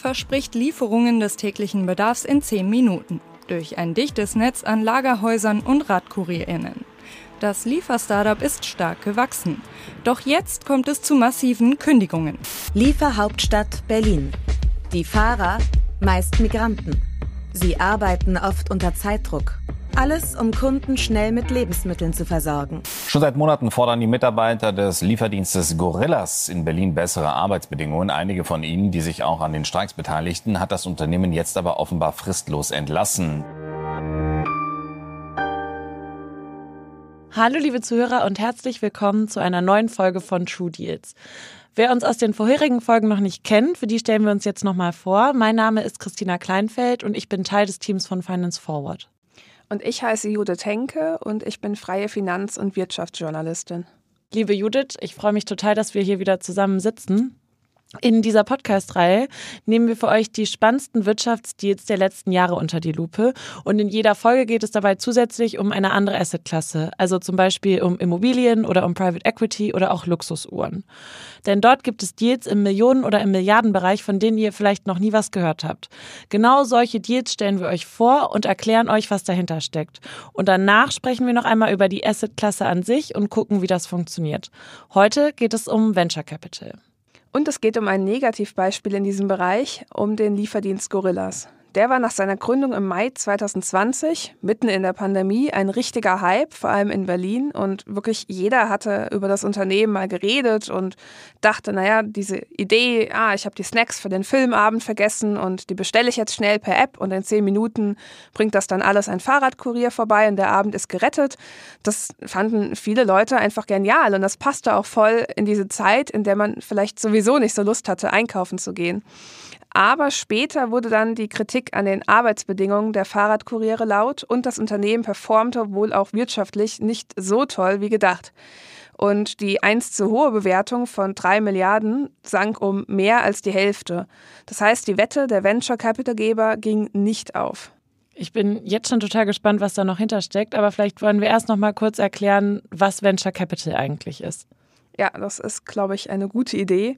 Verspricht Lieferungen des täglichen Bedarfs in 10 Minuten durch ein dichtes Netz an Lagerhäusern und RadkurierInnen. Das Lieferstartup ist stark gewachsen. Doch jetzt kommt es zu massiven Kündigungen. Lieferhauptstadt Berlin. Die Fahrer meist Migranten. Sie arbeiten oft unter Zeitdruck. Alles, um Kunden schnell mit Lebensmitteln zu versorgen. Schon seit Monaten fordern die Mitarbeiter des Lieferdienstes Gorillas in Berlin bessere Arbeitsbedingungen. Einige von ihnen, die sich auch an den Streiks beteiligten, hat das Unternehmen jetzt aber offenbar fristlos entlassen. Hallo liebe Zuhörer und herzlich willkommen zu einer neuen Folge von True Deals. Wer uns aus den vorherigen Folgen noch nicht kennt, für die stellen wir uns jetzt nochmal vor. Mein Name ist Christina Kleinfeld und ich bin Teil des Teams von Finance Forward. Und ich heiße Judith Henke und ich bin freie Finanz- und Wirtschaftsjournalistin. Liebe Judith, ich freue mich total, dass wir hier wieder zusammen sitzen. In dieser Podcast-Reihe nehmen wir für euch die spannendsten Wirtschaftsdeals der letzten Jahre unter die Lupe. Und in jeder Folge geht es dabei zusätzlich um eine andere Assetklasse, also zum Beispiel um Immobilien oder um Private Equity oder auch Luxusuhren. Denn dort gibt es Deals im Millionen- oder im Milliardenbereich, von denen ihr vielleicht noch nie was gehört habt. Genau solche Deals stellen wir euch vor und erklären euch, was dahinter steckt. Und danach sprechen wir noch einmal über die Assetklasse an sich und gucken, wie das funktioniert. Heute geht es um Venture Capital. Und es geht um ein Negativbeispiel in diesem Bereich, um den Lieferdienst Gorillas. Der war nach seiner Gründung im Mai 2020, mitten in der Pandemie, ein richtiger Hype, vor allem in Berlin. Und wirklich jeder hatte über das Unternehmen mal geredet und dachte, naja, diese Idee, ah, ich habe die Snacks für den Filmabend vergessen und die bestelle ich jetzt schnell per App und in zehn Minuten bringt das dann alles ein Fahrradkurier vorbei und der Abend ist gerettet. Das fanden viele Leute einfach genial und das passte auch voll in diese Zeit, in der man vielleicht sowieso nicht so Lust hatte, einkaufen zu gehen. Aber später wurde dann die Kritik an den Arbeitsbedingungen der Fahrradkuriere laut und das Unternehmen performte wohl auch wirtschaftlich nicht so toll wie gedacht. Und die einst zu hohe Bewertung von drei Milliarden sank um mehr als die Hälfte. Das heißt, die Wette der Venture Capital Geber ging nicht auf. Ich bin jetzt schon total gespannt, was da noch hintersteckt, aber vielleicht wollen wir erst noch mal kurz erklären, was Venture Capital eigentlich ist. Ja, das ist, glaube ich, eine gute Idee.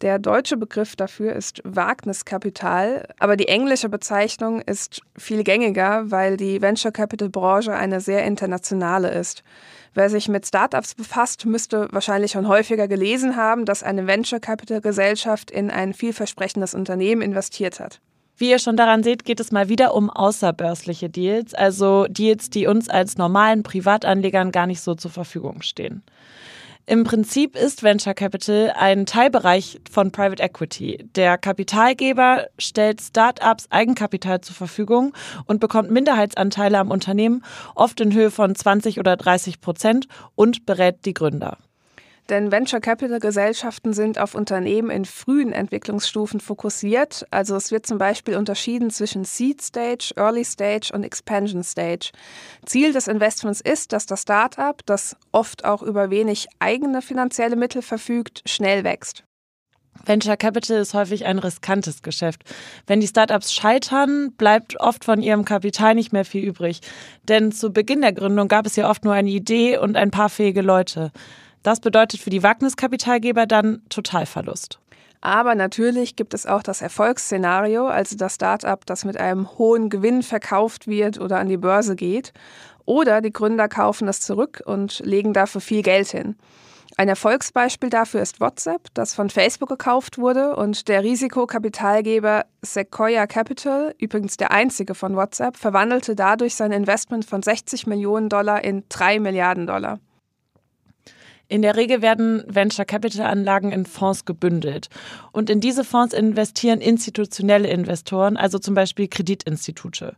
Der deutsche Begriff dafür ist Wagniskapital, aber die englische Bezeichnung ist viel gängiger, weil die Venture Capital Branche eine sehr internationale ist. Wer sich mit Startups befasst, müsste wahrscheinlich schon häufiger gelesen haben, dass eine Venture Capital Gesellschaft in ein vielversprechendes Unternehmen investiert hat. Wie ihr schon daran seht, geht es mal wieder um außerbörsliche Deals, also Deals, die uns als normalen Privatanlegern gar nicht so zur Verfügung stehen. Im Prinzip ist Venture Capital ein Teilbereich von Private Equity. Der Kapitalgeber stellt Startups Eigenkapital zur Verfügung und bekommt Minderheitsanteile am Unternehmen, oft in Höhe von 20 oder 30 Prozent und berät die Gründer. Denn Venture Capital Gesellschaften sind auf Unternehmen in frühen Entwicklungsstufen fokussiert. Also es wird zum Beispiel unterschieden zwischen Seed Stage, Early Stage und Expansion Stage. Ziel des Investments ist, dass das Startup, das oft auch über wenig eigene finanzielle Mittel verfügt, schnell wächst. Venture Capital ist häufig ein riskantes Geschäft. Wenn die Startups scheitern, bleibt oft von ihrem Kapital nicht mehr viel übrig. Denn zu Beginn der Gründung gab es ja oft nur eine Idee und ein paar fähige Leute. Das bedeutet für die Wagniskapitalgeber dann Totalverlust. Aber natürlich gibt es auch das Erfolgsszenario, also das Startup, das mit einem hohen Gewinn verkauft wird oder an die Börse geht. Oder die Gründer kaufen es zurück und legen dafür viel Geld hin. Ein Erfolgsbeispiel dafür ist WhatsApp, das von Facebook gekauft wurde und der Risikokapitalgeber Sequoia Capital, übrigens der einzige von WhatsApp, verwandelte dadurch sein Investment von 60 Millionen Dollar in 3 Milliarden Dollar. In der Regel werden Venture Capital Anlagen in Fonds gebündelt. Und in diese Fonds investieren institutionelle Investoren, also zum Beispiel Kreditinstitute.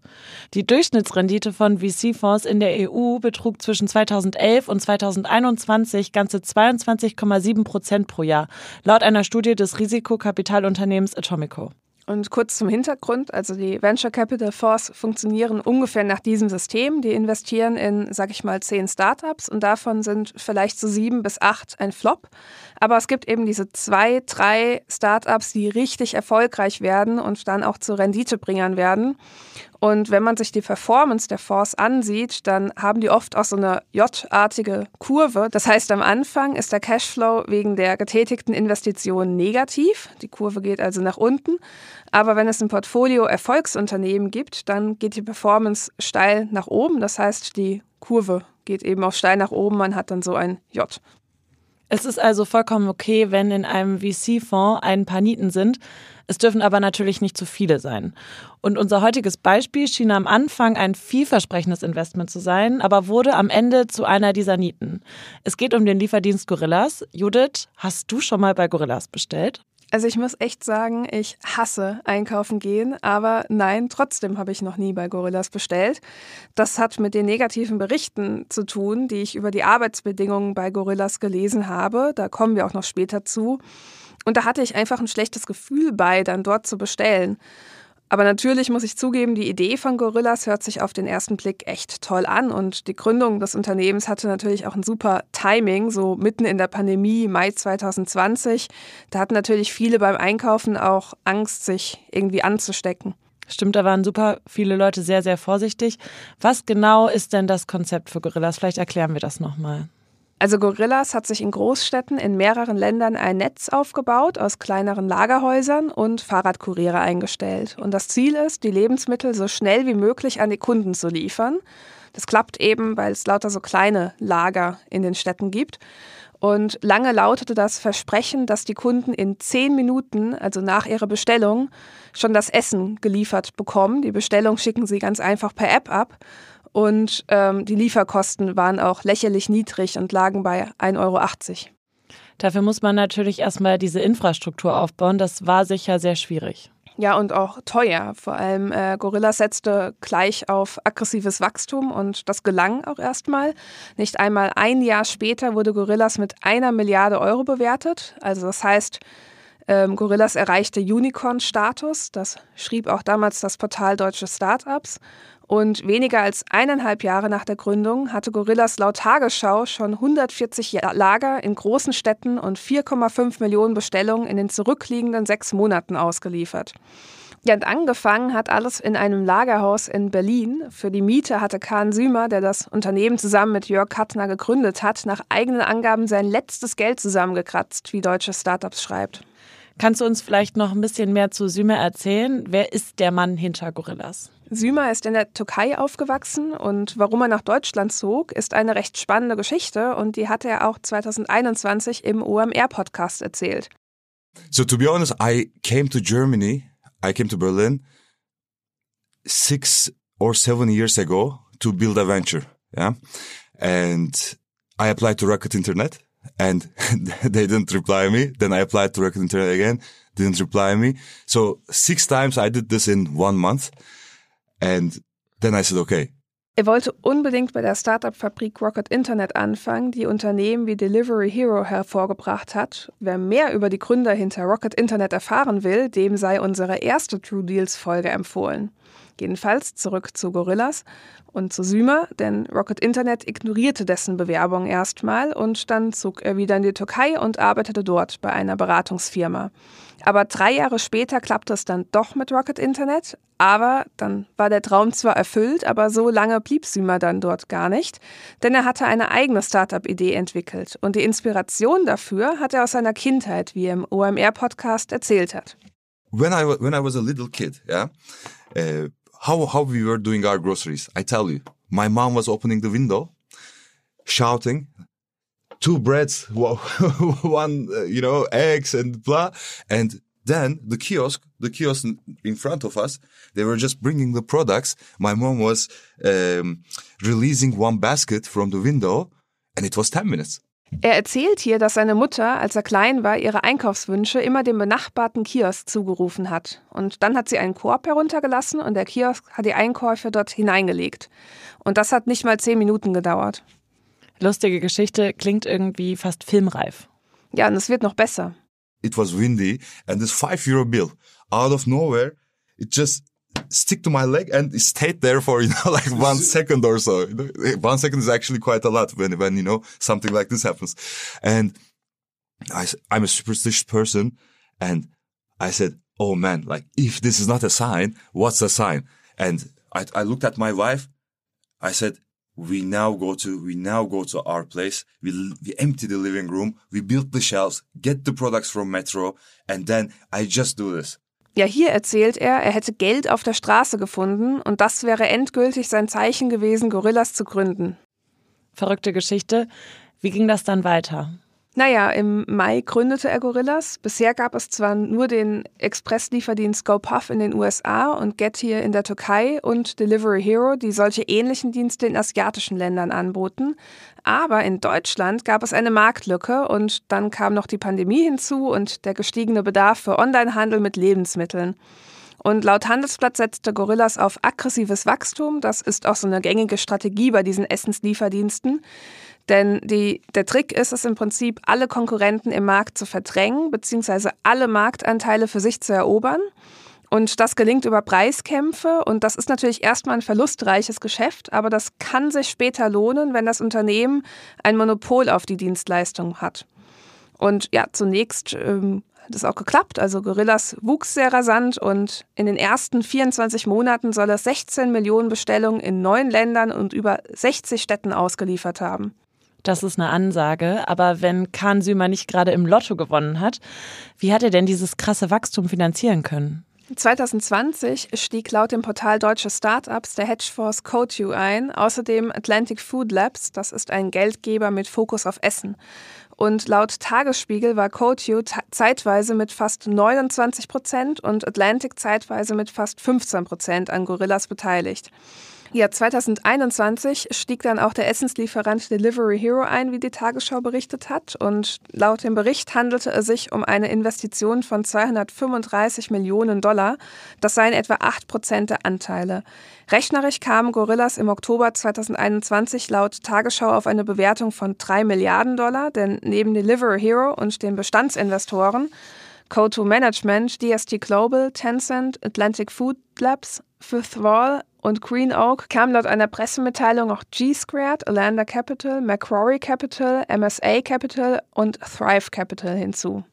Die Durchschnittsrendite von VC-Fonds in der EU betrug zwischen 2011 und 2021 ganze 22,7 Prozent pro Jahr, laut einer Studie des Risikokapitalunternehmens Atomico. Und kurz zum Hintergrund, also die Venture Capital Fonds funktionieren ungefähr nach diesem System. Die investieren in, sag ich mal, zehn Startups und davon sind vielleicht so sieben bis acht ein Flop. Aber es gibt eben diese zwei, drei Startups, die richtig erfolgreich werden und dann auch zu Renditebringern werden. Und wenn man sich die Performance der Fonds ansieht, dann haben die oft auch so eine J-artige Kurve. Das heißt, am Anfang ist der Cashflow wegen der getätigten Investitionen negativ. Die Kurve geht also nach unten. Aber wenn es ein Portfolio Erfolgsunternehmen gibt, dann geht die Performance steil nach oben. Das heißt, die Kurve geht eben auch steil nach oben. Man hat dann so ein J. Es ist also vollkommen okay, wenn in einem VC-Fonds ein paar Nieten sind. Es dürfen aber natürlich nicht zu viele sein. Und unser heutiges Beispiel schien am Anfang ein vielversprechendes Investment zu sein, aber wurde am Ende zu einer dieser Nieten. Es geht um den Lieferdienst Gorillas. Judith, hast du schon mal bei Gorillas bestellt? Also ich muss echt sagen, ich hasse einkaufen gehen, aber nein, trotzdem habe ich noch nie bei Gorillas bestellt. Das hat mit den negativen Berichten zu tun, die ich über die Arbeitsbedingungen bei Gorillas gelesen habe. Da kommen wir auch noch später zu. Und da hatte ich einfach ein schlechtes Gefühl bei, dann dort zu bestellen. Aber natürlich muss ich zugeben, die Idee von Gorillas hört sich auf den ersten Blick echt toll an und die Gründung des Unternehmens hatte natürlich auch ein super Timing, so mitten in der Pandemie, Mai 2020. Da hatten natürlich viele beim Einkaufen auch Angst, sich irgendwie anzustecken. Stimmt, da waren super viele Leute sehr, sehr vorsichtig. Was genau ist denn das Konzept für Gorillas? Vielleicht erklären wir das nochmal. Also Gorillas hat sich in Großstädten in mehreren Ländern ein Netz aufgebaut aus kleineren Lagerhäusern und Fahrradkuriere eingestellt. Und das Ziel ist, die Lebensmittel so schnell wie möglich an die Kunden zu liefern. Das klappt eben, weil es lauter so kleine Lager in den Städten gibt. Und lange lautete das Versprechen, dass die Kunden in zehn Minuten, also nach ihrer Bestellung, schon das Essen geliefert bekommen. Die Bestellung schicken sie ganz einfach per App ab. Und ähm, die Lieferkosten waren auch lächerlich niedrig und lagen bei 1,80 Euro. Dafür muss man natürlich erstmal diese Infrastruktur aufbauen. Das war sicher sehr schwierig. Ja, und auch teuer. Vor allem äh, Gorilla setzte gleich auf aggressives Wachstum und das gelang auch erstmal. Nicht einmal ein Jahr später wurde Gorillas mit einer Milliarde Euro bewertet. Also das heißt, ähm, Gorillas erreichte Unicorn-Status. Das schrieb auch damals das Portal Deutsche Startups. Und weniger als eineinhalb Jahre nach der Gründung hatte Gorillas laut Tagesschau schon 140 Lager in großen Städten und 4,5 Millionen Bestellungen in den zurückliegenden sechs Monaten ausgeliefert. Ja, und angefangen hat alles in einem Lagerhaus in Berlin. Für die Miete hatte Kahn Sümer, der das Unternehmen zusammen mit Jörg Kattner gegründet hat, nach eigenen Angaben sein letztes Geld zusammengekratzt, wie deutsche Startups schreibt. Kannst du uns vielleicht noch ein bisschen mehr zu Sümer erzählen? Wer ist der Mann hinter Gorillas? Sümer ist in der Türkei aufgewachsen und warum er nach Deutschland zog, ist eine recht spannende Geschichte und die hat er auch 2021 im OMR-Podcast erzählt. So to be honest, I came to Germany, I came to Berlin six or seven years ago to build a venture, yeah, and I applied to Rocket Internet and they didn't reply me. Then I applied to Rocket Internet again, didn't reply me. So six times I did this in one month. And then I said, okay. Er wollte unbedingt bei der Startup-Fabrik Rocket Internet anfangen, die Unternehmen wie Delivery Hero hervorgebracht hat. Wer mehr über die Gründer hinter Rocket Internet erfahren will, dem sei unsere erste True Deals Folge empfohlen. Jedenfalls zurück zu Gorillas und zu Sümer, denn Rocket Internet ignorierte dessen Bewerbung erstmal und dann zog er wieder in die Türkei und arbeitete dort bei einer Beratungsfirma. Aber drei Jahre später klappte es dann doch mit Rocket Internet. Aber dann war der Traum zwar erfüllt, aber so lange blieb Sümer dann dort gar nicht, denn er hatte eine eigene Startup-Idee entwickelt und die Inspiration dafür hat er aus seiner Kindheit, wie er im OMR-Podcast erzählt hat. When I, when I was a little kid, yeah, uh, how, how we were doing our groceries, I tell you, my mom was opening the window, shouting, two breads, one, uh, you know, eggs and blah. And then the kiosk, the kiosk in front of us, they were just bringing the products. My mom was um, releasing one basket from the window and it was 10 minutes. Er erzählt hier, dass seine Mutter, als er klein war, ihre Einkaufswünsche immer dem benachbarten Kiosk zugerufen hat. Und dann hat sie einen Korb heruntergelassen und der Kiosk hat die Einkäufe dort hineingelegt. Und das hat nicht mal zehn Minuten gedauert. Lustige Geschichte, klingt irgendwie fast filmreif. Ja, und es wird noch besser. It was windy and this five euro bill out of nowhere, it just stick to my leg and stayed there for, you know, like one second or so. One second is actually quite a lot when, when, you know, something like this happens. And I, I'm a superstitious person and I said, Oh man, like if this is not a sign, what's a sign? And I, I looked at my wife. I said, we now go to we now go to our place we we empty the living room we build the shelves get the products from metro and then i just do this Ja, hier erzählt er, er hätte Geld auf der Straße gefunden und das wäre endgültig sein Zeichen gewesen, Gorillas zu gründen. Verrückte Geschichte. Wie ging das dann weiter? Naja, im Mai gründete er Gorillas. Bisher gab es zwar nur den Expresslieferdienst GoPuff in den USA und Get hier in der Türkei und Delivery Hero, die solche ähnlichen Dienste in asiatischen Ländern anboten. Aber in Deutschland gab es eine Marktlücke und dann kam noch die Pandemie hinzu und der gestiegene Bedarf für Onlinehandel mit Lebensmitteln. Und laut Handelsblatt setzte Gorillas auf aggressives Wachstum. Das ist auch so eine gängige Strategie bei diesen Essenslieferdiensten. Denn die, der Trick ist es im Prinzip, alle Konkurrenten im Markt zu verdrängen, beziehungsweise alle Marktanteile für sich zu erobern. Und das gelingt über Preiskämpfe und das ist natürlich erstmal ein verlustreiches Geschäft, aber das kann sich später lohnen, wenn das Unternehmen ein Monopol auf die Dienstleistung hat. Und ja, zunächst ähm, hat es auch geklappt. Also Gorillas wuchs sehr rasant und in den ersten 24 Monaten soll es 16 Millionen Bestellungen in neun Ländern und über 60 Städten ausgeliefert haben. Das ist eine Ansage. Aber wenn Kahn Sümer nicht gerade im Lotto gewonnen hat, wie hat er denn dieses krasse Wachstum finanzieren können? 2020 stieg laut dem Portal Deutsche Startups der Hedgefonds Cotu ein, außerdem Atlantic Food Labs, das ist ein Geldgeber mit Fokus auf Essen. Und laut Tagesspiegel war Cotu zeitweise mit fast 29 Prozent und Atlantic zeitweise mit fast 15 Prozent an Gorillas beteiligt. Ja, 2021 stieg dann auch der Essenslieferant Delivery Hero ein, wie die Tagesschau berichtet hat. Und laut dem Bericht handelte es sich um eine Investition von 235 Millionen Dollar. Das seien etwa 8 Prozent der Anteile. Rechnerisch kamen Gorillas im Oktober 2021 laut Tagesschau auf eine Bewertung von 3 Milliarden Dollar, denn neben Delivery Hero und den Bestandsinvestoren Co2 Management, DST Global, Tencent, Atlantic Food Labs, Fifth Wall und Green Oak kam laut einer Pressemitteilung auch G-Squared, Alanda Capital, Macquarie Capital, MSA Capital und Thrive Capital hinzu.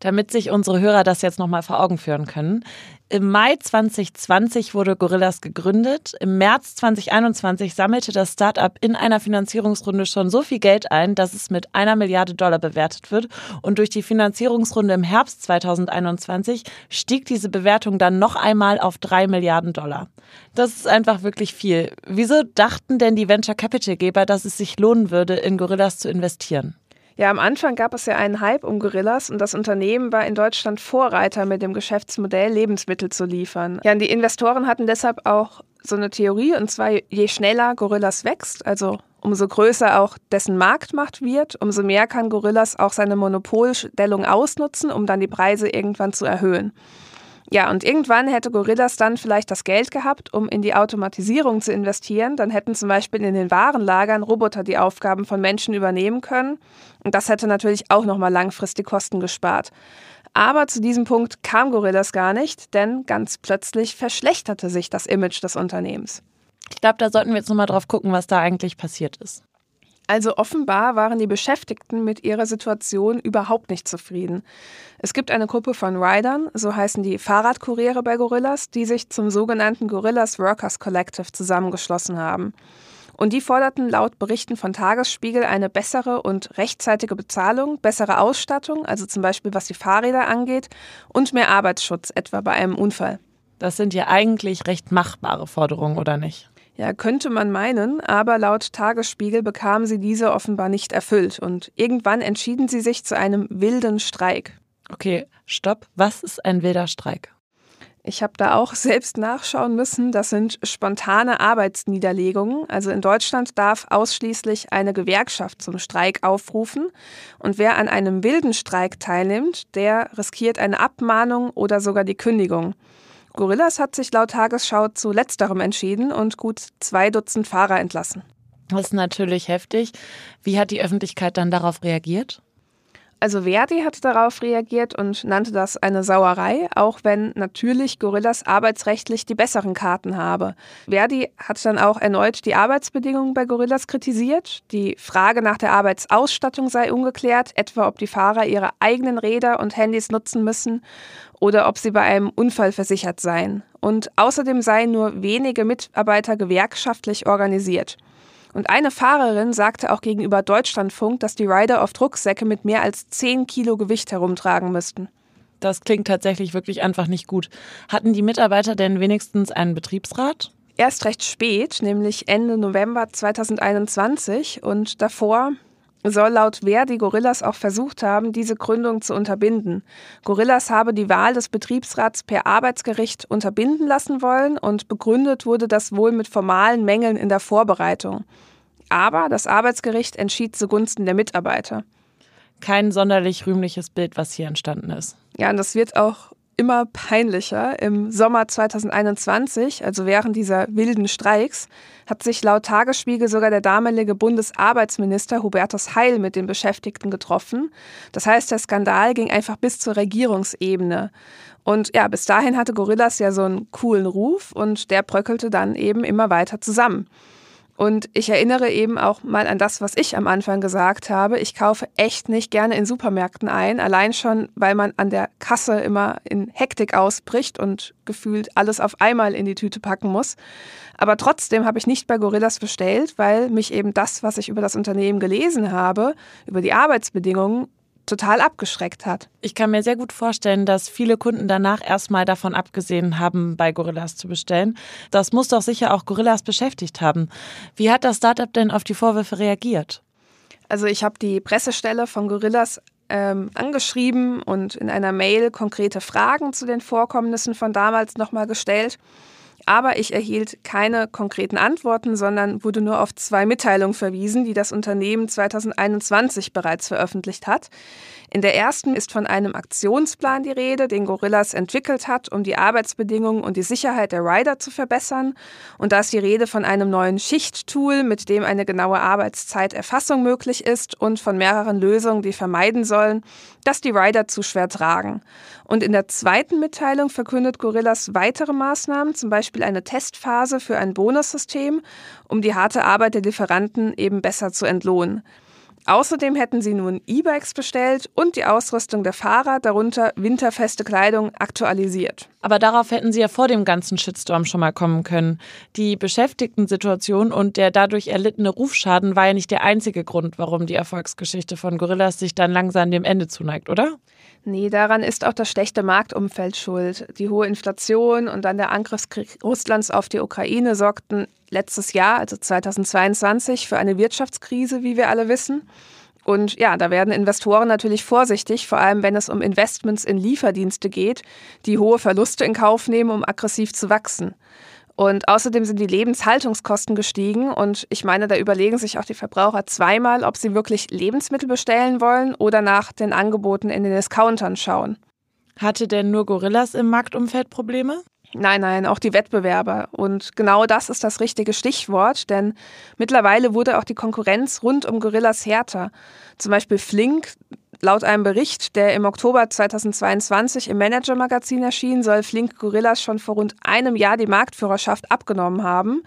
Damit sich unsere Hörer das jetzt nochmal vor Augen führen können. Im Mai 2020 wurde Gorillas gegründet. Im März 2021 sammelte das Startup in einer Finanzierungsrunde schon so viel Geld ein, dass es mit einer Milliarde Dollar bewertet wird. Und durch die Finanzierungsrunde im Herbst 2021 stieg diese Bewertung dann noch einmal auf drei Milliarden Dollar. Das ist einfach wirklich viel. Wieso dachten denn die Venture Capital Geber, dass es sich lohnen würde, in Gorillas zu investieren? Ja, am Anfang gab es ja einen Hype um Gorillas und das Unternehmen war in Deutschland Vorreiter mit dem Geschäftsmodell, Lebensmittel zu liefern. Ja, und die Investoren hatten deshalb auch so eine Theorie, und zwar je schneller Gorillas wächst, also umso größer auch dessen Marktmacht wird, umso mehr kann Gorillas auch seine Monopolstellung ausnutzen, um dann die Preise irgendwann zu erhöhen. Ja, und irgendwann hätte Gorillas dann vielleicht das Geld gehabt, um in die Automatisierung zu investieren. Dann hätten zum Beispiel in den Warenlagern Roboter die Aufgaben von Menschen übernehmen können. Und das hätte natürlich auch nochmal langfristig Kosten gespart. Aber zu diesem Punkt kam Gorillas gar nicht, denn ganz plötzlich verschlechterte sich das Image des Unternehmens. Ich glaube, da sollten wir jetzt nochmal drauf gucken, was da eigentlich passiert ist. Also offenbar waren die Beschäftigten mit ihrer Situation überhaupt nicht zufrieden. Es gibt eine Gruppe von Riders, so heißen die Fahrradkuriere bei Gorillas, die sich zum sogenannten Gorillas Workers Collective zusammengeschlossen haben. Und die forderten laut Berichten von Tagesspiegel eine bessere und rechtzeitige Bezahlung, bessere Ausstattung, also zum Beispiel was die Fahrräder angeht, und mehr Arbeitsschutz, etwa bei einem Unfall. Das sind ja eigentlich recht machbare Forderungen, oder nicht? Ja, könnte man meinen, aber laut Tagesspiegel bekamen sie diese offenbar nicht erfüllt und irgendwann entschieden sie sich zu einem wilden Streik. Okay, stopp. Was ist ein wilder Streik? Ich habe da auch selbst nachschauen müssen. Das sind spontane Arbeitsniederlegungen. Also in Deutschland darf ausschließlich eine Gewerkschaft zum Streik aufrufen. Und wer an einem wilden Streik teilnimmt, der riskiert eine Abmahnung oder sogar die Kündigung. Gorillas hat sich laut Tagesschau zu letzterem entschieden und gut zwei Dutzend Fahrer entlassen. Das ist natürlich heftig. Wie hat die Öffentlichkeit dann darauf reagiert? Also Verdi hat darauf reagiert und nannte das eine Sauerei, auch wenn natürlich Gorillas arbeitsrechtlich die besseren Karten habe. Verdi hat dann auch erneut die Arbeitsbedingungen bei Gorillas kritisiert. Die Frage nach der Arbeitsausstattung sei ungeklärt, etwa ob die Fahrer ihre eigenen Räder und Handys nutzen müssen oder ob sie bei einem Unfall versichert seien. Und außerdem seien nur wenige Mitarbeiter gewerkschaftlich organisiert. Und eine Fahrerin sagte auch gegenüber Deutschlandfunk, dass die Rider oft Rucksäcke mit mehr als 10 Kilo Gewicht herumtragen müssten. Das klingt tatsächlich wirklich einfach nicht gut. Hatten die Mitarbeiter denn wenigstens einen Betriebsrat? Erst recht spät, nämlich Ende November 2021 und davor soll laut Verdi Gorillas auch versucht haben, diese Gründung zu unterbinden. Gorillas habe die Wahl des Betriebsrats per Arbeitsgericht unterbinden lassen wollen und begründet wurde das wohl mit formalen Mängeln in der Vorbereitung. Aber das Arbeitsgericht entschied zugunsten der Mitarbeiter. Kein sonderlich rühmliches Bild, was hier entstanden ist. Ja, und das wird auch immer peinlicher. Im Sommer 2021, also während dieser wilden Streiks, hat sich laut Tagesspiegel sogar der damalige Bundesarbeitsminister Hubertus Heil mit den Beschäftigten getroffen. Das heißt, der Skandal ging einfach bis zur Regierungsebene. Und ja, bis dahin hatte Gorillas ja so einen coolen Ruf und der bröckelte dann eben immer weiter zusammen. Und ich erinnere eben auch mal an das, was ich am Anfang gesagt habe. Ich kaufe echt nicht gerne in Supermärkten ein, allein schon, weil man an der Kasse immer in Hektik ausbricht und gefühlt alles auf einmal in die Tüte packen muss. Aber trotzdem habe ich nicht bei Gorillas bestellt, weil mich eben das, was ich über das Unternehmen gelesen habe, über die Arbeitsbedingungen, total abgeschreckt hat. Ich kann mir sehr gut vorstellen, dass viele Kunden danach erstmal davon abgesehen haben, bei Gorillas zu bestellen. Das muss doch sicher auch Gorillas beschäftigt haben. Wie hat das Startup denn auf die Vorwürfe reagiert? Also ich habe die Pressestelle von Gorillas ähm, angeschrieben und in einer Mail konkrete Fragen zu den Vorkommnissen von damals nochmal gestellt. Aber ich erhielt keine konkreten Antworten, sondern wurde nur auf zwei Mitteilungen verwiesen, die das Unternehmen 2021 bereits veröffentlicht hat. In der ersten ist von einem Aktionsplan die Rede, den Gorillas entwickelt hat, um die Arbeitsbedingungen und die Sicherheit der Rider zu verbessern. Und da ist die Rede von einem neuen Schichttool, mit dem eine genaue Arbeitszeiterfassung möglich ist und von mehreren Lösungen, die vermeiden sollen, dass die Rider zu schwer tragen. Und in der zweiten Mitteilung verkündet Gorillas weitere Maßnahmen, zum Beispiel eine Testphase für ein Bonussystem, um die harte Arbeit der Lieferanten eben besser zu entlohnen. Außerdem hätten sie nun E-Bikes bestellt und die Ausrüstung der Fahrer, darunter winterfeste Kleidung, aktualisiert. Aber darauf hätten sie ja vor dem ganzen Shitstorm schon mal kommen können. Die Beschäftigten-Situation und der dadurch erlittene Rufschaden war ja nicht der einzige Grund, warum die Erfolgsgeschichte von Gorillas sich dann langsam dem Ende zuneigt, oder? Nee, daran ist auch das schlechte Marktumfeld schuld. Die hohe Inflation und dann der Angriffskrieg Russlands auf die Ukraine sorgten letztes Jahr, also 2022, für eine Wirtschaftskrise, wie wir alle wissen. Und ja, da werden Investoren natürlich vorsichtig, vor allem wenn es um Investments in Lieferdienste geht, die hohe Verluste in Kauf nehmen, um aggressiv zu wachsen. Und außerdem sind die Lebenshaltungskosten gestiegen. Und ich meine, da überlegen sich auch die Verbraucher zweimal, ob sie wirklich Lebensmittel bestellen wollen oder nach den Angeboten in den Discountern schauen. Hatte denn nur Gorillas im Marktumfeld Probleme? Nein, nein, auch die Wettbewerber. Und genau das ist das richtige Stichwort, denn mittlerweile wurde auch die Konkurrenz rund um Gorillas härter. Zum Beispiel Flink, Laut einem Bericht, der im Oktober 2022 im Manager-Magazin erschien, soll Flink Gorillas schon vor rund einem Jahr die Marktführerschaft abgenommen haben.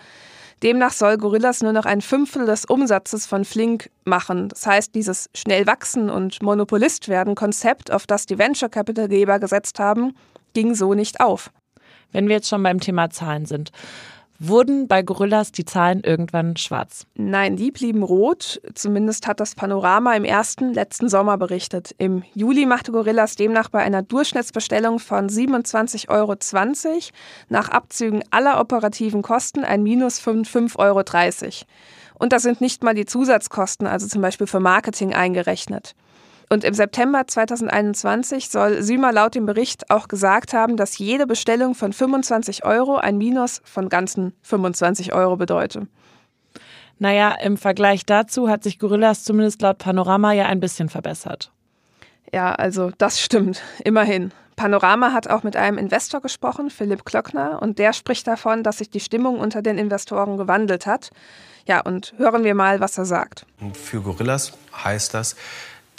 Demnach soll Gorillas nur noch ein Fünftel des Umsatzes von Flink machen. Das heißt, dieses schnell wachsen und Monopolist werden Konzept, auf das die Venture Capital Geber gesetzt haben, ging so nicht auf. Wenn wir jetzt schon beim Thema Zahlen sind. Wurden bei Gorillas die Zahlen irgendwann schwarz? Nein, die blieben rot. Zumindest hat das Panorama im ersten, letzten Sommer berichtet. Im Juli machte Gorillas demnach bei einer Durchschnittsbestellung von 27,20 Euro nach Abzügen aller operativen Kosten ein Minus von 5,30 Euro. Und da sind nicht mal die Zusatzkosten, also zum Beispiel für Marketing, eingerechnet. Und im September 2021 soll Sümer laut dem Bericht auch gesagt haben, dass jede Bestellung von 25 Euro ein Minus von ganzen 25 Euro bedeute. Naja, im Vergleich dazu hat sich Gorillas zumindest laut Panorama ja ein bisschen verbessert. Ja, also das stimmt, immerhin. Panorama hat auch mit einem Investor gesprochen, Philipp Klöckner, und der spricht davon, dass sich die Stimmung unter den Investoren gewandelt hat. Ja, und hören wir mal, was er sagt. Für Gorillas heißt das,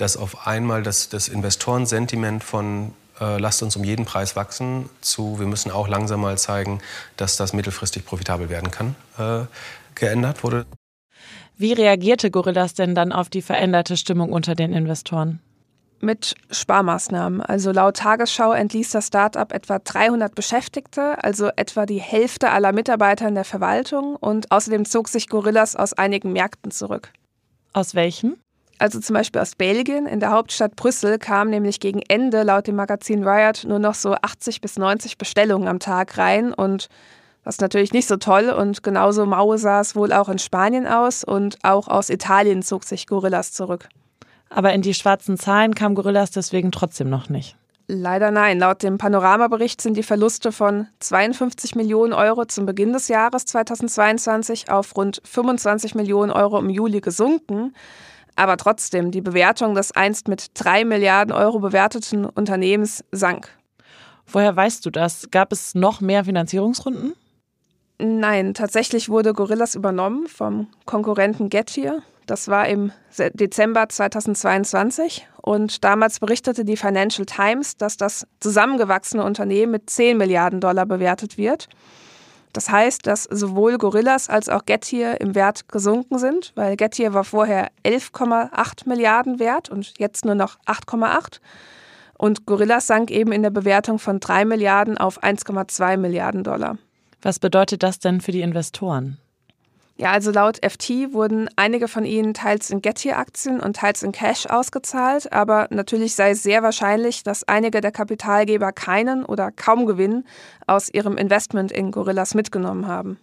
dass auf einmal das, das Investorensentiment von äh, lasst uns um jeden Preis wachsen zu wir müssen auch langsam mal zeigen, dass das mittelfristig profitabel werden kann, äh, geändert wurde. Wie reagierte Gorillas denn dann auf die veränderte Stimmung unter den Investoren? mit Sparmaßnahmen. Also laut Tagesschau entließ das Startup etwa 300 Beschäftigte, also etwa die Hälfte aller Mitarbeiter in der Verwaltung und außerdem zog sich Gorillas aus einigen Märkten zurück. Aus welchen? Also zum Beispiel aus Belgien. In der Hauptstadt Brüssel kamen nämlich gegen Ende laut dem Magazin Riot nur noch so 80 bis 90 Bestellungen am Tag rein und das ist natürlich nicht so toll und genauso mau sah es wohl auch in Spanien aus und auch aus Italien zog sich Gorillas zurück. Aber in die schwarzen Zahlen kam Gorillas deswegen trotzdem noch nicht. Leider nein. Laut dem Panoramabericht sind die Verluste von 52 Millionen Euro zum Beginn des Jahres 2022 auf rund 25 Millionen Euro im Juli gesunken. Aber trotzdem, die Bewertung des einst mit 3 Milliarden Euro bewerteten Unternehmens sank. Woher weißt du das? Gab es noch mehr Finanzierungsrunden? Nein, tatsächlich wurde Gorillas übernommen vom Konkurrenten Getir. Das war im Dezember 2022 und damals berichtete die Financial Times, dass das zusammengewachsene Unternehmen mit 10 Milliarden Dollar bewertet wird. Das heißt, dass sowohl Gorillas als auch Getir im Wert gesunken sind, weil Getir war vorher 11,8 Milliarden wert und jetzt nur noch 8,8. Und Gorillas sank eben in der Bewertung von 3 Milliarden auf 1,2 Milliarden Dollar. Was bedeutet das denn für die Investoren? Ja, also laut FT wurden einige von ihnen teils in Getir-Aktien und teils in Cash ausgezahlt, aber natürlich sei es sehr wahrscheinlich, dass einige der Kapitalgeber keinen oder kaum Gewinn aus ihrem Investment in Gorillas mitgenommen haben.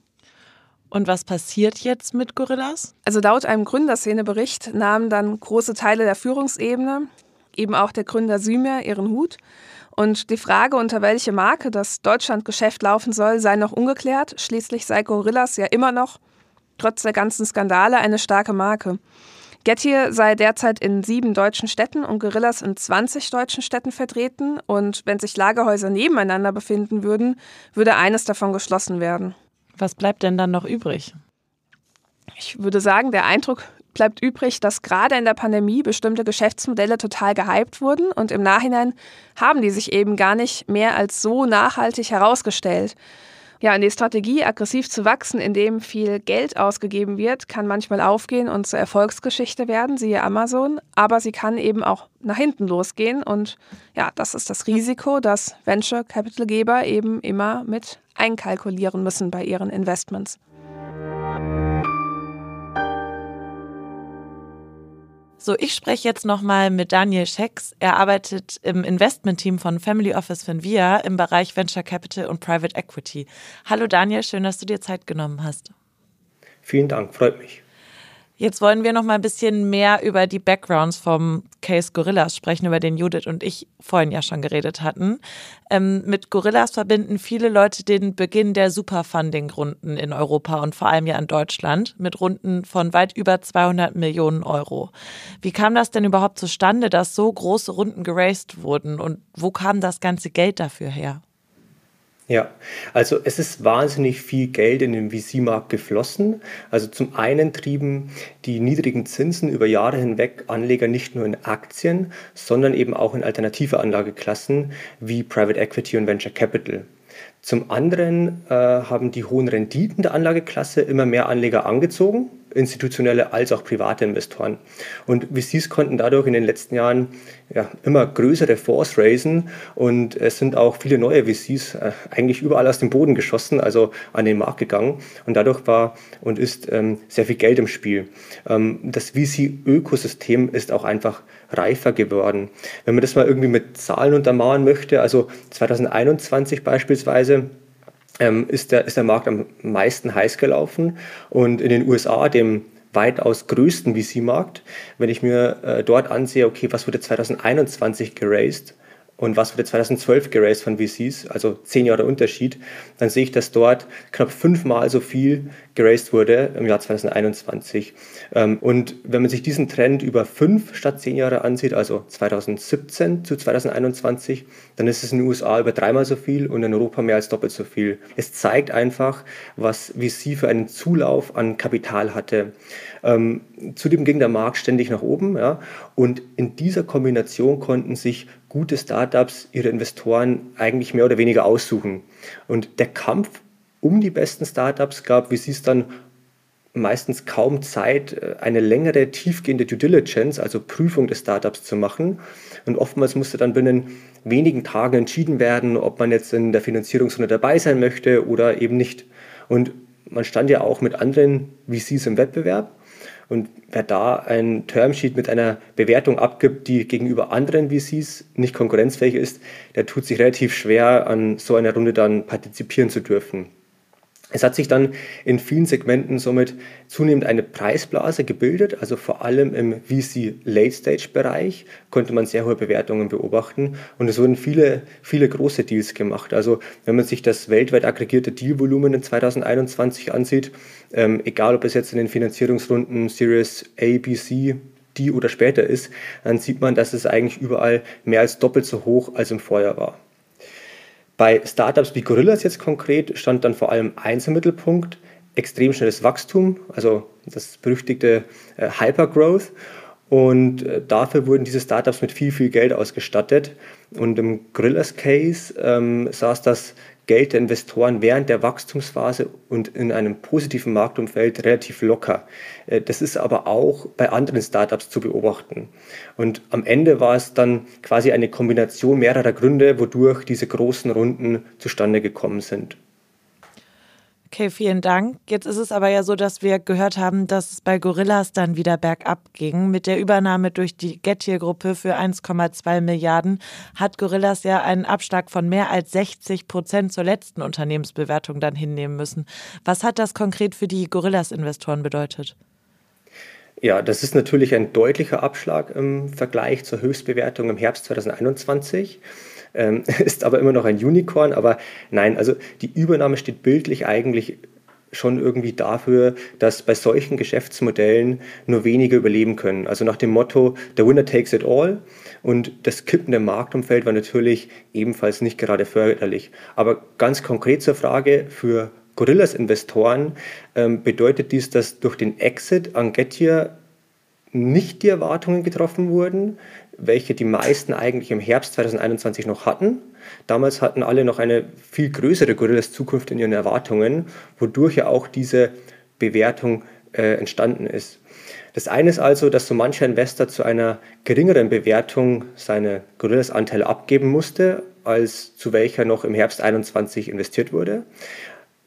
Und was passiert jetzt mit Gorillas? Also laut einem Gründerszenebericht nahmen dann große Teile der Führungsebene, eben auch der Gründer Sümer, ihren Hut. Und die Frage, unter welche Marke das Deutschlandgeschäft laufen soll, sei noch ungeklärt. Schließlich sei Gorillas ja immer noch trotz der ganzen Skandale eine starke Marke. Getir sei derzeit in sieben deutschen Städten und Gorillas in 20 deutschen Städten vertreten. Und wenn sich Lagerhäuser nebeneinander befinden würden, würde eines davon geschlossen werden. Was bleibt denn dann noch übrig? Ich würde sagen, der Eindruck bleibt übrig, dass gerade in der Pandemie bestimmte Geschäftsmodelle total gehypt wurden und im Nachhinein haben die sich eben gar nicht mehr als so nachhaltig herausgestellt. Ja, in die Strategie, aggressiv zu wachsen, indem viel Geld ausgegeben wird, kann manchmal aufgehen und zur Erfolgsgeschichte werden, siehe Amazon, aber sie kann eben auch nach hinten losgehen und ja, das ist das Risiko, das Venture Capital Geber eben immer mit einkalkulieren müssen bei ihren Investments. So, ich spreche jetzt nochmal mit Daniel Schecks. Er arbeitet im Investment-Team von Family Office von VIA im Bereich Venture Capital und Private Equity. Hallo Daniel, schön, dass du dir Zeit genommen hast. Vielen Dank, freut mich. Jetzt wollen wir noch mal ein bisschen mehr über die Backgrounds vom Case Gorillas sprechen, über den Judith und ich vorhin ja schon geredet hatten. Ähm, mit Gorillas verbinden viele Leute den Beginn der Superfunding-Runden in Europa und vor allem ja in Deutschland mit Runden von weit über 200 Millionen Euro. Wie kam das denn überhaupt zustande, dass so große Runden geraced wurden und wo kam das ganze Geld dafür her? Ja, also es ist wahnsinnig viel Geld in den VC-Markt geflossen. Also zum einen trieben die niedrigen Zinsen über Jahre hinweg Anleger nicht nur in Aktien, sondern eben auch in alternative Anlageklassen wie Private Equity und Venture Capital. Zum anderen äh, haben die hohen Renditen der Anlageklasse immer mehr Anleger angezogen institutionelle als auch private Investoren. Und VCs konnten dadurch in den letzten Jahren ja, immer größere Fonds raisen und es sind auch viele neue VCs äh, eigentlich überall aus dem Boden geschossen, also an den Markt gegangen. Und dadurch war und ist ähm, sehr viel Geld im Spiel. Ähm, das VC-Ökosystem ist auch einfach reifer geworden. Wenn man das mal irgendwie mit Zahlen untermauern möchte, also 2021 beispielsweise, ähm, ist, der, ist der Markt am meisten heiß gelaufen. Und in den USA, dem weitaus größten VC-Markt. Wenn ich mir äh, dort ansehe, okay, was wurde 2021 geraced, und was wurde 2012 geraced von VCs, also zehn Jahre Unterschied, dann sehe ich, dass dort knapp fünfmal so viel geraced wurde im Jahr 2021. Ähm, und wenn man sich diesen Trend über fünf statt zehn Jahre ansieht, also 2017 zu 2021, dann ist es in den USA über dreimal so viel und in Europa mehr als doppelt so viel. Es zeigt einfach, was VC für einen Zulauf an Kapital hatte. Ähm, zudem ging der Markt ständig nach oben ja, und in dieser Kombination konnten sich gute Startups ihre Investoren eigentlich mehr oder weniger aussuchen. Und der Kampf um die besten Startups gab, wie sie es dann meistens kaum Zeit, äh, eine längere, tiefgehende Due Diligence, also Prüfung des Startups zu machen. Und oftmals musste dann binnen wenigen Tagen entschieden werden, ob man jetzt in der Finanzierungsrunde dabei sein möchte oder eben nicht. Und man stand ja auch mit anderen VCs im Wettbewerb. Und wer da ein Termsheet mit einer Bewertung abgibt, die gegenüber anderen VCs nicht konkurrenzfähig ist, der tut sich relativ schwer, an so einer Runde dann partizipieren zu dürfen. Es hat sich dann in vielen Segmenten somit zunehmend eine Preisblase gebildet, also vor allem im VC Late Stage Bereich konnte man sehr hohe Bewertungen beobachten und es wurden viele, viele große Deals gemacht. Also wenn man sich das weltweit aggregierte Dealvolumen in 2021 ansieht, ähm, egal ob es jetzt in den Finanzierungsrunden Series A, B, C, D oder später ist, dann sieht man, dass es eigentlich überall mehr als doppelt so hoch als im Vorjahr war. Bei Startups wie Gorillas jetzt konkret stand dann vor allem eins im Mittelpunkt, extrem schnelles Wachstum, also das berüchtigte äh, Hypergrowth. Und äh, dafür wurden diese Startups mit viel, viel Geld ausgestattet. Und im Gorillas Case ähm, saß das Geld der Investoren während der Wachstumsphase und in einem positiven Marktumfeld relativ locker. Äh, das ist aber auch bei anderen Startups zu beobachten. Und am Ende war es dann quasi eine Kombination mehrerer Gründe, wodurch diese großen Runden zustande gekommen sind. Okay, vielen Dank. Jetzt ist es aber ja so, dass wir gehört haben, dass es bei Gorillas dann wieder bergab ging. Mit der Übernahme durch die Gettier-Gruppe für 1,2 Milliarden hat Gorillas ja einen Abschlag von mehr als 60 Prozent zur letzten Unternehmensbewertung dann hinnehmen müssen. Was hat das konkret für die Gorillas-Investoren bedeutet? Ja, das ist natürlich ein deutlicher Abschlag im Vergleich zur Höchstbewertung im Herbst 2021 ähm, ist aber immer noch ein Unicorn. Aber nein, also die Übernahme steht bildlich eigentlich schon irgendwie dafür, dass bei solchen Geschäftsmodellen nur wenige überleben können. Also nach dem Motto, der Winner takes it all. Und das kippende Marktumfeld war natürlich ebenfalls nicht gerade förderlich. Aber ganz konkret zur Frage, für Gorillas-Investoren ähm, bedeutet dies, dass durch den Exit an Getir nicht die Erwartungen getroffen wurden, welche die meisten eigentlich im Herbst 2021 noch hatten. Damals hatten alle noch eine viel größere Gorillas Zukunft in ihren Erwartungen, wodurch ja auch diese Bewertung äh, entstanden ist. Das eine ist also, dass so mancher Investor zu einer geringeren Bewertung seine Gorillas-Anteile abgeben musste, als zu welcher noch im Herbst 2021 investiert wurde.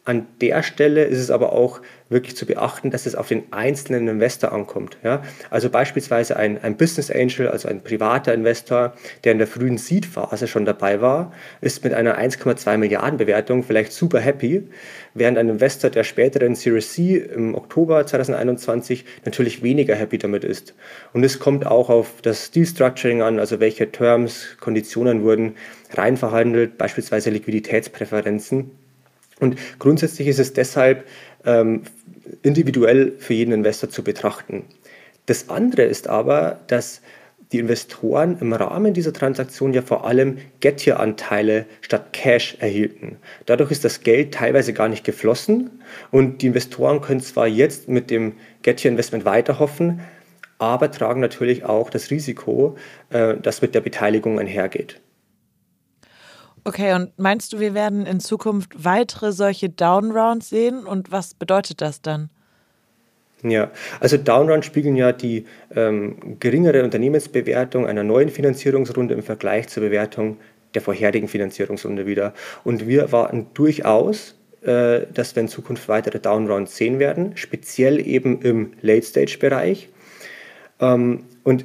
An der Stelle ist es aber auch wirklich zu beachten, dass es auf den einzelnen Investor ankommt. Ja? Also beispielsweise ein, ein Business Angel, also ein privater Investor, der in der frühen Seed-Phase schon dabei war, ist mit einer 1,2 Milliarden Bewertung vielleicht super happy, während ein Investor der späteren Series C im Oktober 2021 natürlich weniger happy damit ist. Und es kommt auch auf das Deal Structuring an, also welche Terms, Konditionen wurden reinverhandelt, beispielsweise Liquiditätspräferenzen. Und grundsätzlich ist es deshalb ähm, individuell für jeden Investor zu betrachten. Das andere ist aber, dass die Investoren im Rahmen dieser Transaktion ja vor allem Getir-Anteile statt Cash erhielten. Dadurch ist das Geld teilweise gar nicht geflossen und die Investoren können zwar jetzt mit dem Getir-Investment weiterhoffen, aber tragen natürlich auch das Risiko, äh, das mit der Beteiligung einhergeht. Okay, und meinst du, wir werden in Zukunft weitere solche Downrounds sehen und was bedeutet das dann? Ja, also Downrounds spiegeln ja die ähm, geringere Unternehmensbewertung einer neuen Finanzierungsrunde im Vergleich zur Bewertung der vorherigen Finanzierungsrunde wieder. Und wir erwarten durchaus, äh, dass wir in Zukunft weitere Downrounds sehen werden, speziell eben im Late-Stage-Bereich. Ähm, und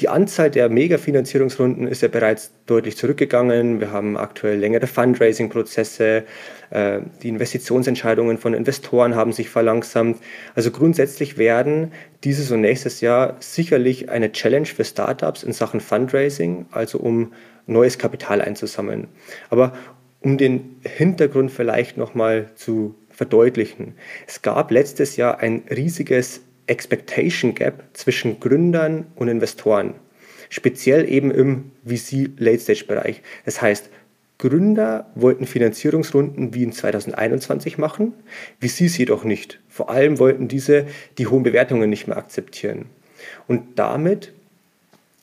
die Anzahl der Mega-Finanzierungsrunden ist ja bereits deutlich zurückgegangen. Wir haben aktuell längere Fundraising-Prozesse. Äh, die Investitionsentscheidungen von Investoren haben sich verlangsamt. Also grundsätzlich werden dieses und nächstes Jahr sicherlich eine Challenge für Startups in Sachen Fundraising, also um neues Kapital einzusammeln. Aber um den Hintergrund vielleicht nochmal zu verdeutlichen. Es gab letztes Jahr ein riesiges Expectation Gap zwischen Gründern und Investoren, speziell eben im VC-Late-Stage-Bereich. Das heißt, Gründer wollten Finanzierungsrunden wie in 2021 machen, VCs jedoch nicht. Vor allem wollten diese die hohen Bewertungen nicht mehr akzeptieren. Und damit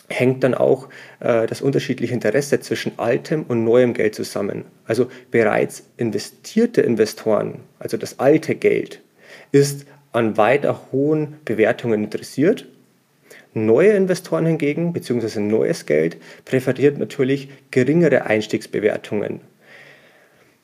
hängt dann auch äh, das unterschiedliche Interesse zwischen altem und neuem Geld zusammen. Also bereits investierte Investoren, also das alte Geld, ist an weiter hohen Bewertungen interessiert. Neue Investoren hingegen, beziehungsweise neues Geld, präferiert natürlich geringere Einstiegsbewertungen.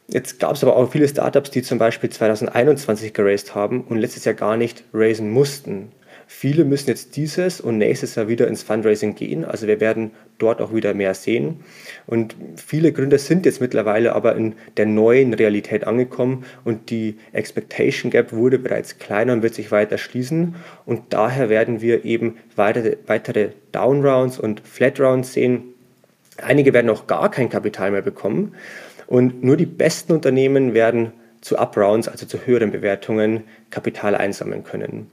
Jetzt gab es aber auch viele Startups, die zum Beispiel 2021 geraced haben und letztes Jahr gar nicht raisen mussten. Viele müssen jetzt dieses und nächstes Jahr wieder ins Fundraising gehen. Also wir werden dort auch wieder mehr sehen. Und viele Gründer sind jetzt mittlerweile aber in der neuen Realität angekommen und die Expectation Gap wurde bereits kleiner und wird sich weiter schließen. Und daher werden wir eben weitere, weitere Down Rounds und Flat Rounds sehen. Einige werden auch gar kein Kapital mehr bekommen. Und nur die besten Unternehmen werden zu Up-Rounds, also zu höheren Bewertungen, Kapital einsammeln können.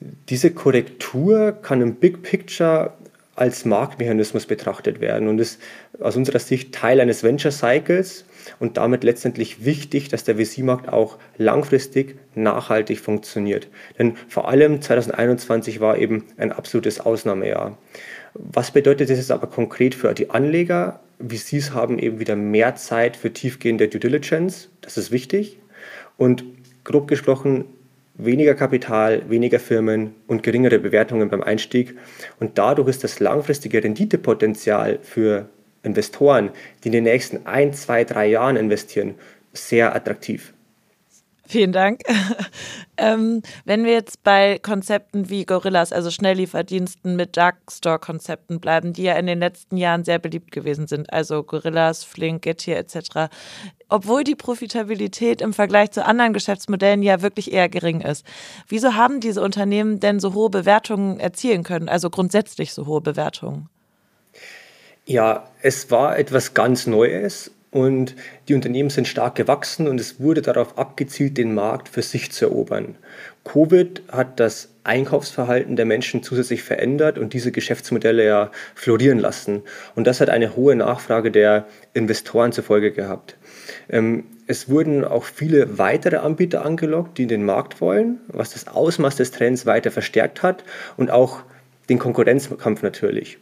Diese Korrektur kann im Big Picture als Marktmechanismus betrachtet werden und ist aus unserer Sicht Teil eines Venture Cycles und damit letztendlich wichtig, dass der VC-Markt auch langfristig nachhaltig funktioniert. Denn vor allem 2021 war eben ein absolutes Ausnahmejahr. Was bedeutet das jetzt aber konkret für die Anleger? VCs haben eben wieder mehr Zeit für tiefgehende Due Diligence, das ist wichtig. Und grob gesprochen weniger Kapital, weniger Firmen und geringere Bewertungen beim Einstieg. Und dadurch ist das langfristige Renditepotenzial für Investoren, die in den nächsten ein, zwei, drei Jahren investieren, sehr attraktiv. Vielen Dank. ähm, wenn wir jetzt bei Konzepten wie Gorillas, also Schnelllieferdiensten mit Darkstore-Konzepten bleiben, die ja in den letzten Jahren sehr beliebt gewesen sind, also Gorillas, Flink, Getir etc., obwohl die Profitabilität im Vergleich zu anderen Geschäftsmodellen ja wirklich eher gering ist. Wieso haben diese Unternehmen denn so hohe Bewertungen erzielen können, also grundsätzlich so hohe Bewertungen? Ja, es war etwas ganz Neues und die Unternehmen sind stark gewachsen und es wurde darauf abgezielt, den Markt für sich zu erobern. Covid hat das Einkaufsverhalten der Menschen zusätzlich verändert und diese Geschäftsmodelle ja florieren lassen. Und das hat eine hohe Nachfrage der Investoren zur Folge gehabt. Ähm, es wurden auch viele weitere Anbieter angelockt, die in den Markt wollen, was das Ausmaß des Trends weiter verstärkt hat und auch den Konkurrenzkampf natürlich.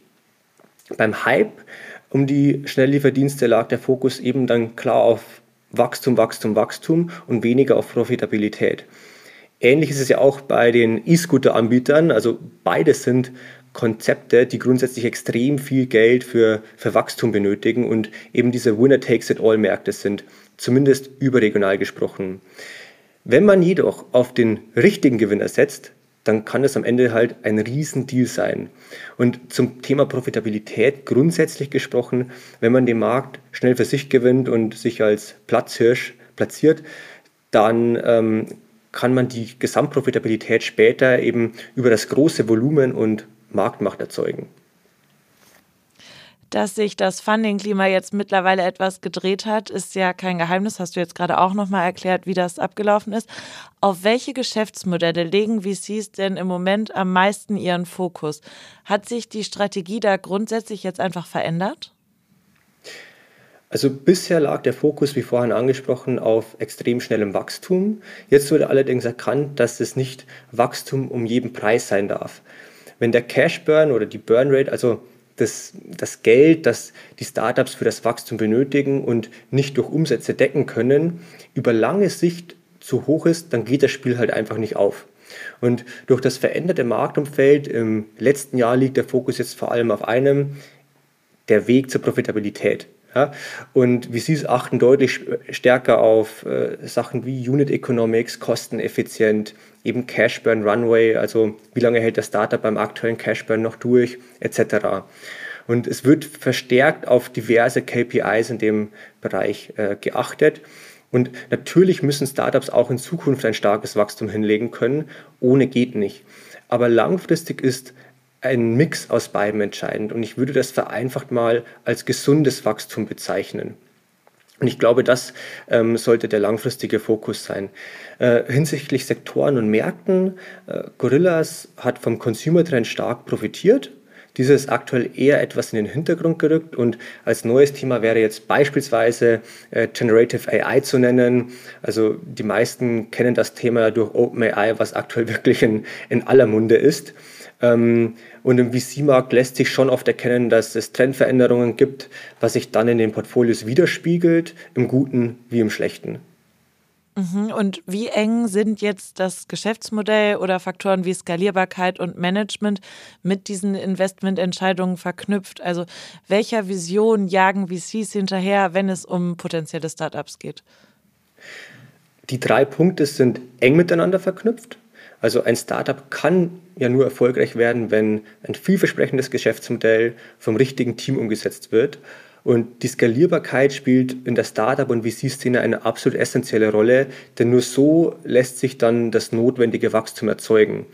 Beim Hype um die Schnelllieferdienste lag der Fokus eben dann klar auf Wachstum, Wachstum, Wachstum und weniger auf Profitabilität. Ähnlich ist es ja auch bei den E-Scooter-Anbietern. Also beides sind Konzepte, die grundsätzlich extrem viel Geld für, für Wachstum benötigen und eben diese Winner-Takes-it-all-Märkte sind, zumindest überregional gesprochen. Wenn man jedoch auf den richtigen Gewinner setzt, dann kann es am Ende halt ein Riesendeal sein. Und zum Thema Profitabilität grundsätzlich gesprochen, wenn man den Markt schnell für sich gewinnt und sich als Platzhirsch platziert, dann ähm, kann man die Gesamtprofitabilität später eben über das große Volumen und Marktmacht erzeugen dass sich das Funding-Klima jetzt mittlerweile etwas gedreht hat, ist ja kein Geheimnis. Hast du jetzt gerade auch nochmal erklärt, wie das abgelaufen ist. Auf welche Geschäftsmodelle legen VCs denn im Moment am meisten ihren Fokus? Hat sich die Strategie da grundsätzlich jetzt einfach verändert? Also bisher lag der Fokus, wie vorhin angesprochen, auf extrem schnellem Wachstum. Jetzt wurde allerdings erkannt, dass es nicht Wachstum um jeden Preis sein darf. Wenn der Cash Burn oder die Burn Rate, also das, das Geld, das die Startups für das Wachstum benötigen und nicht durch Umsätze decken können, über lange Sicht zu hoch ist, dann geht das Spiel halt einfach nicht auf. Und durch das veränderte Marktumfeld im letzten Jahr liegt der Fokus jetzt vor allem auf einem, der Weg zur Profitabilität. Ja? Und VCs achten deutlich stärker auf äh, Sachen wie Unit Economics, kosteneffizient, eben Cash Burn Runway, also wie lange hält das Startup beim aktuellen Cash Burn noch durch, etc. Und es wird verstärkt auf diverse KPIs in dem Bereich äh, geachtet. Und natürlich müssen Startups auch in Zukunft ein starkes Wachstum hinlegen können. Ohne geht nicht. Aber langfristig ist ein Mix aus beiden entscheidend. Und ich würde das vereinfacht mal als gesundes Wachstum bezeichnen. Und ich glaube, das ähm, sollte der langfristige Fokus sein. Äh, hinsichtlich Sektoren und Märkten, äh, Gorillas hat vom Consumer-Trend stark profitiert dieser ist aktuell eher etwas in den Hintergrund gerückt und als neues Thema wäre jetzt beispielsweise äh, Generative AI zu nennen. Also die meisten kennen das Thema durch OpenAI, was aktuell wirklich in, in aller Munde ist. Ähm, und im VC-Markt lässt sich schon oft erkennen, dass es Trendveränderungen gibt, was sich dann in den Portfolios widerspiegelt, im Guten wie im Schlechten. Mhm. Und wie eng sind jetzt das Geschäftsmodell oder Faktoren wie Skalierbarkeit und Management mit diesen Investmententscheidungen verknüpft? Also welcher Vision jagen VCs hinterher, wenn es um potenzielle Startups geht? Die drei Punkte sind eng miteinander verknüpft. Also ein Startup kann ja nur erfolgreich werden, wenn ein vielversprechendes Geschäftsmodell vom richtigen Team umgesetzt wird und die Skalierbarkeit spielt in der Startup- und VC-Szene eine absolut essentielle Rolle, denn nur so lässt sich dann das notwendige Wachstum erzeugen.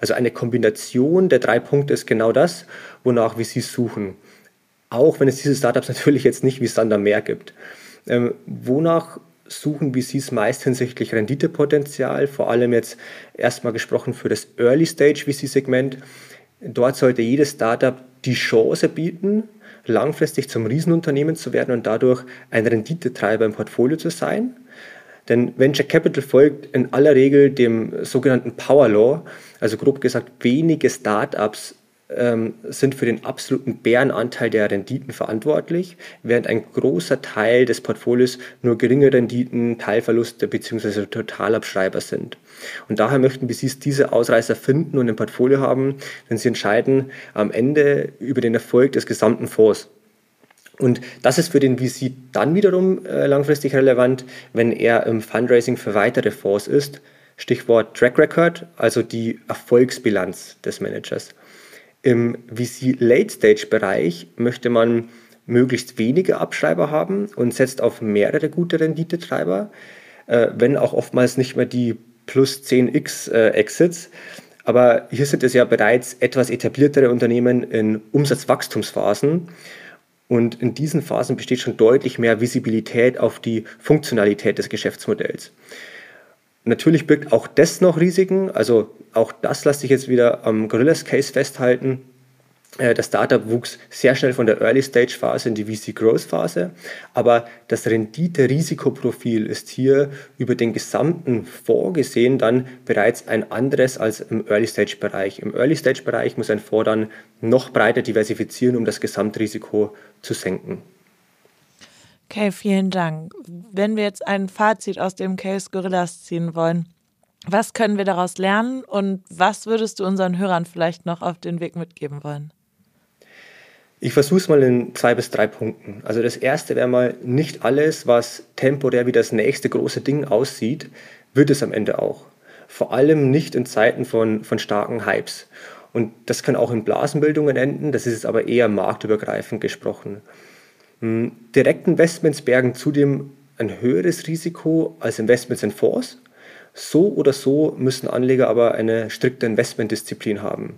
Also eine Kombination der drei Punkte ist genau das, wonach VCs suchen. Auch wenn es diese Startups natürlich jetzt nicht wie Sander mehr gibt. Ähm, wonach suchen VCs meist hinsichtlich Renditepotenzial, vor allem jetzt erstmal gesprochen für das Early Stage VC-Segment. Dort sollte jedes Startup die Chance bieten, langfristig zum Riesenunternehmen zu werden und dadurch ein Renditetreiber im Portfolio zu sein. Denn Venture Capital folgt in aller Regel dem sogenannten Power Law, also grob gesagt, wenige Startups ähm, sind für den absoluten Bärenanteil der Renditen verantwortlich, während ein großer Teil des Portfolios nur geringe Renditen, Teilverluste bzw. Totalabschreiber sind. Und daher möchten VCs diese Ausreißer finden und im Portfolio haben, denn sie entscheiden am Ende über den Erfolg des gesamten Fonds. Und das ist für den VC dann wiederum äh, langfristig relevant, wenn er im Fundraising für weitere Fonds ist. Stichwort Track Record, also die Erfolgsbilanz des Managers. Im VC Late Stage Bereich möchte man möglichst wenige Abschreiber haben und setzt auf mehrere gute Renditetreiber, äh, wenn auch oftmals nicht mehr die plus 10x äh, Exits. Aber hier sind es ja bereits etwas etabliertere Unternehmen in Umsatzwachstumsphasen. Und in diesen Phasen besteht schon deutlich mehr Visibilität auf die Funktionalität des Geschäftsmodells. Natürlich birgt auch das noch Risiken. Also auch das lasse ich jetzt wieder am Gorillas Case festhalten. Äh, das Startup wuchs sehr schnell von der Early-Stage-Phase in die VC-Growth-Phase, aber das Rendite-Risikoprofil ist hier über den gesamten Fonds gesehen dann bereits ein anderes als im Early-Stage-Bereich. Im Early-Stage-Bereich muss ein Fonds dann noch breiter diversifizieren, um das Gesamtrisiko zu senken. Okay, vielen Dank. Wenn wir jetzt ein Fazit aus dem Case Gorillas ziehen wollen, was können wir daraus lernen und was würdest du unseren Hörern vielleicht noch auf den Weg mitgeben wollen? Ich versuche es mal in zwei bis drei Punkten. Also das erste wäre mal, nicht alles, was temporär wie das nächste große Ding aussieht, wird es am Ende auch. Vor allem nicht in Zeiten von, von starken Hypes. Und das kann auch in Blasenbildungen enden, das ist aber eher marktübergreifend gesprochen. Hm, Direktinvestments bergen zudem ein höheres Risiko als Investments in Fonds. So oder so müssen Anleger aber eine strikte Investmentdisziplin haben.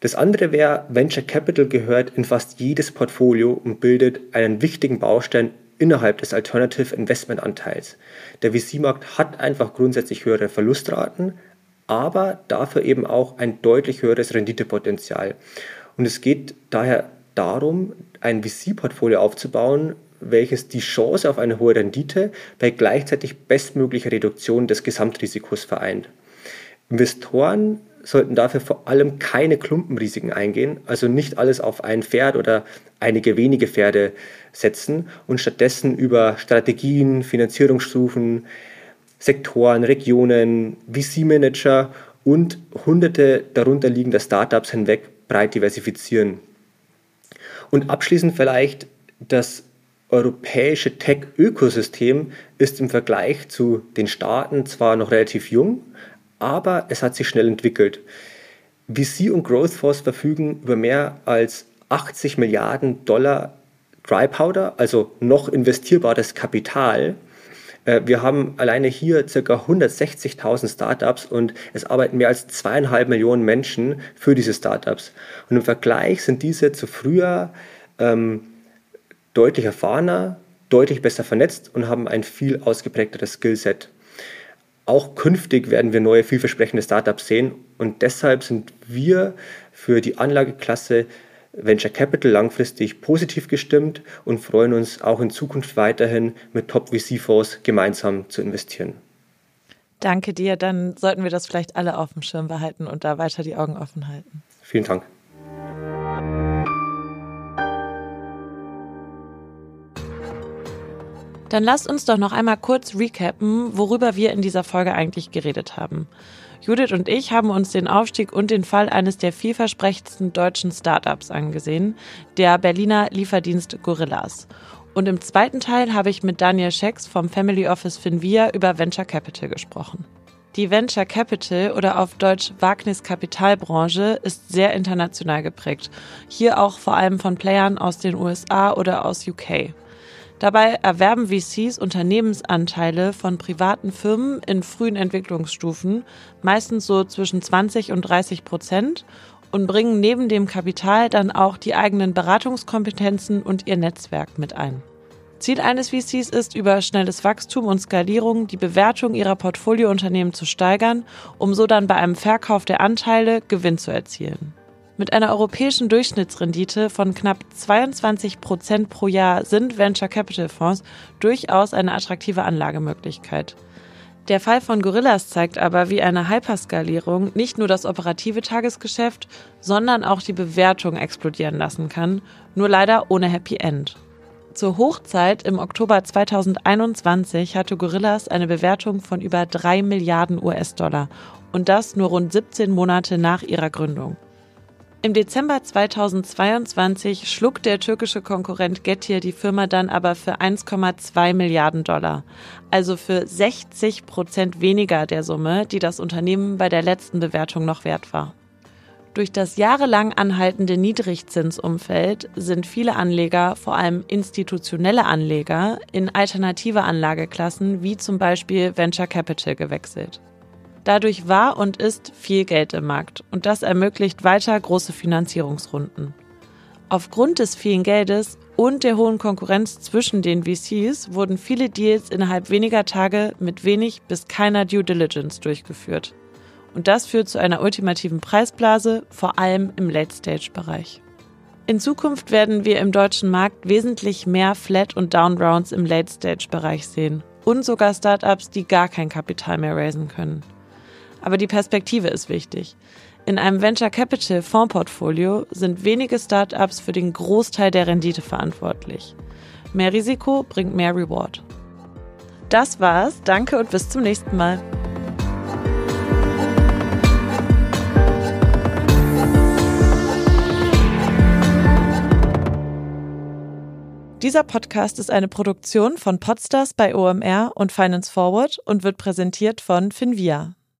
Das andere wäre, Venture Capital gehört in fast jedes Portfolio und bildet einen wichtigen Baustein innerhalb des Alternative Investment Anteils. Der VC-Markt hat einfach grundsätzlich höhere Verlustraten, aber dafür eben auch ein deutlich höheres Renditepotenzial. Und es geht daher darum, ein VC-Portfolio aufzubauen, welches die Chance auf eine hohe Rendite bei gleichzeitig bestmöglicher Reduktion des Gesamtrisikos vereint. Investoren sollten dafür vor allem keine Klumpenrisiken eingehen, also nicht alles auf ein Pferd oder einige wenige Pferde setzen und stattdessen über Strategien, Finanzierungsstufen, Sektoren, Regionen, VC-Manager und hunderte darunter liegender Startups hinweg breit diversifizieren. Und abschließend vielleicht das europäische Tech-Ökosystem ist im Vergleich zu den Staaten zwar noch relativ jung, aber es hat sich schnell entwickelt. VC und Growth Force verfügen über mehr als 80 Milliarden Dollar Dry Powder, also noch investierbares Kapital. Äh, wir haben alleine hier ca. 160.000 Startups und es arbeiten mehr als zweieinhalb Millionen Menschen für diese Startups. Und im Vergleich sind diese zu früher ähm, deutlich erfahrener, deutlich besser vernetzt und haben ein viel ausgeprägteres Skillset. Auch künftig werden wir neue, vielversprechende Startups sehen und deshalb sind wir für die Anlageklasse Venture Capital langfristig positiv gestimmt und freuen uns auch in Zukunft weiterhin mit Top-VC-Fonds gemeinsam zu investieren. Danke dir, dann sollten wir das vielleicht alle auf dem Schirm behalten und da weiter die Augen offen halten. Vielen Dank. Dann lasst uns doch noch einmal kurz recappen, worüber wir in dieser Folge eigentlich geredet haben. Judith und ich haben uns den Aufstieg und den Fall eines der vielversprechendsten deutschen Startups angesehen, der Berliner Lieferdienst Gorillas. Und im zweiten Teil habe ich mit Daniel Schecks vom Family Office Finvia über Venture Capital gesprochen. Die Venture Capital oder auf Deutsch Wagniskapitalbranche ist sehr international geprägt. Hier auch vor allem von Playern aus den USA oder aus UK. Dabei erwerben VCs Unternehmensanteile von privaten Firmen in frühen Entwicklungsstufen, meistens so zwischen 20 und 30 Prozent, und bringen neben dem Kapital dann auch die eigenen Beratungskompetenzen und ihr Netzwerk mit ein. Ziel eines VCs ist, über schnelles Wachstum und Skalierung die Bewertung ihrer Portfoliounternehmen zu steigern, um so dann bei einem Verkauf der Anteile Gewinn zu erzielen. Mit einer europäischen Durchschnittsrendite von knapp 22 Prozent pro Jahr sind Venture Capital Fonds durchaus eine attraktive Anlagemöglichkeit. Der Fall von Gorillas zeigt aber, wie eine Hyperskalierung nicht nur das operative Tagesgeschäft, sondern auch die Bewertung explodieren lassen kann, nur leider ohne Happy End. Zur Hochzeit im Oktober 2021 hatte Gorillas eine Bewertung von über 3 Milliarden US-Dollar und das nur rund 17 Monate nach ihrer Gründung. Im Dezember 2022 schlug der türkische Konkurrent Getir die Firma dann aber für 1,2 Milliarden Dollar, also für 60 Prozent weniger der Summe, die das Unternehmen bei der letzten Bewertung noch wert war. Durch das jahrelang anhaltende Niedrigzinsumfeld sind viele Anleger, vor allem institutionelle Anleger, in alternative Anlageklassen wie zum Beispiel Venture Capital gewechselt. Dadurch war und ist viel Geld im Markt und das ermöglicht weiter große Finanzierungsrunden. Aufgrund des vielen Geldes und der hohen Konkurrenz zwischen den VCs wurden viele Deals innerhalb weniger Tage mit wenig bis keiner Due Diligence durchgeführt. Und das führt zu einer ultimativen Preisblase, vor allem im Late-Stage-Bereich. In Zukunft werden wir im deutschen Markt wesentlich mehr Flat- und Down-Rounds im Late-Stage-Bereich sehen und sogar Startups, die gar kein Kapital mehr raisen können. Aber die Perspektive ist wichtig. In einem Venture Capital Fondsportfolio sind wenige Startups für den Großteil der Rendite verantwortlich. Mehr Risiko bringt mehr Reward. Das war's. Danke und bis zum nächsten Mal. Dieser Podcast ist eine Produktion von Podstars bei OMR und Finance Forward und wird präsentiert von Finvia.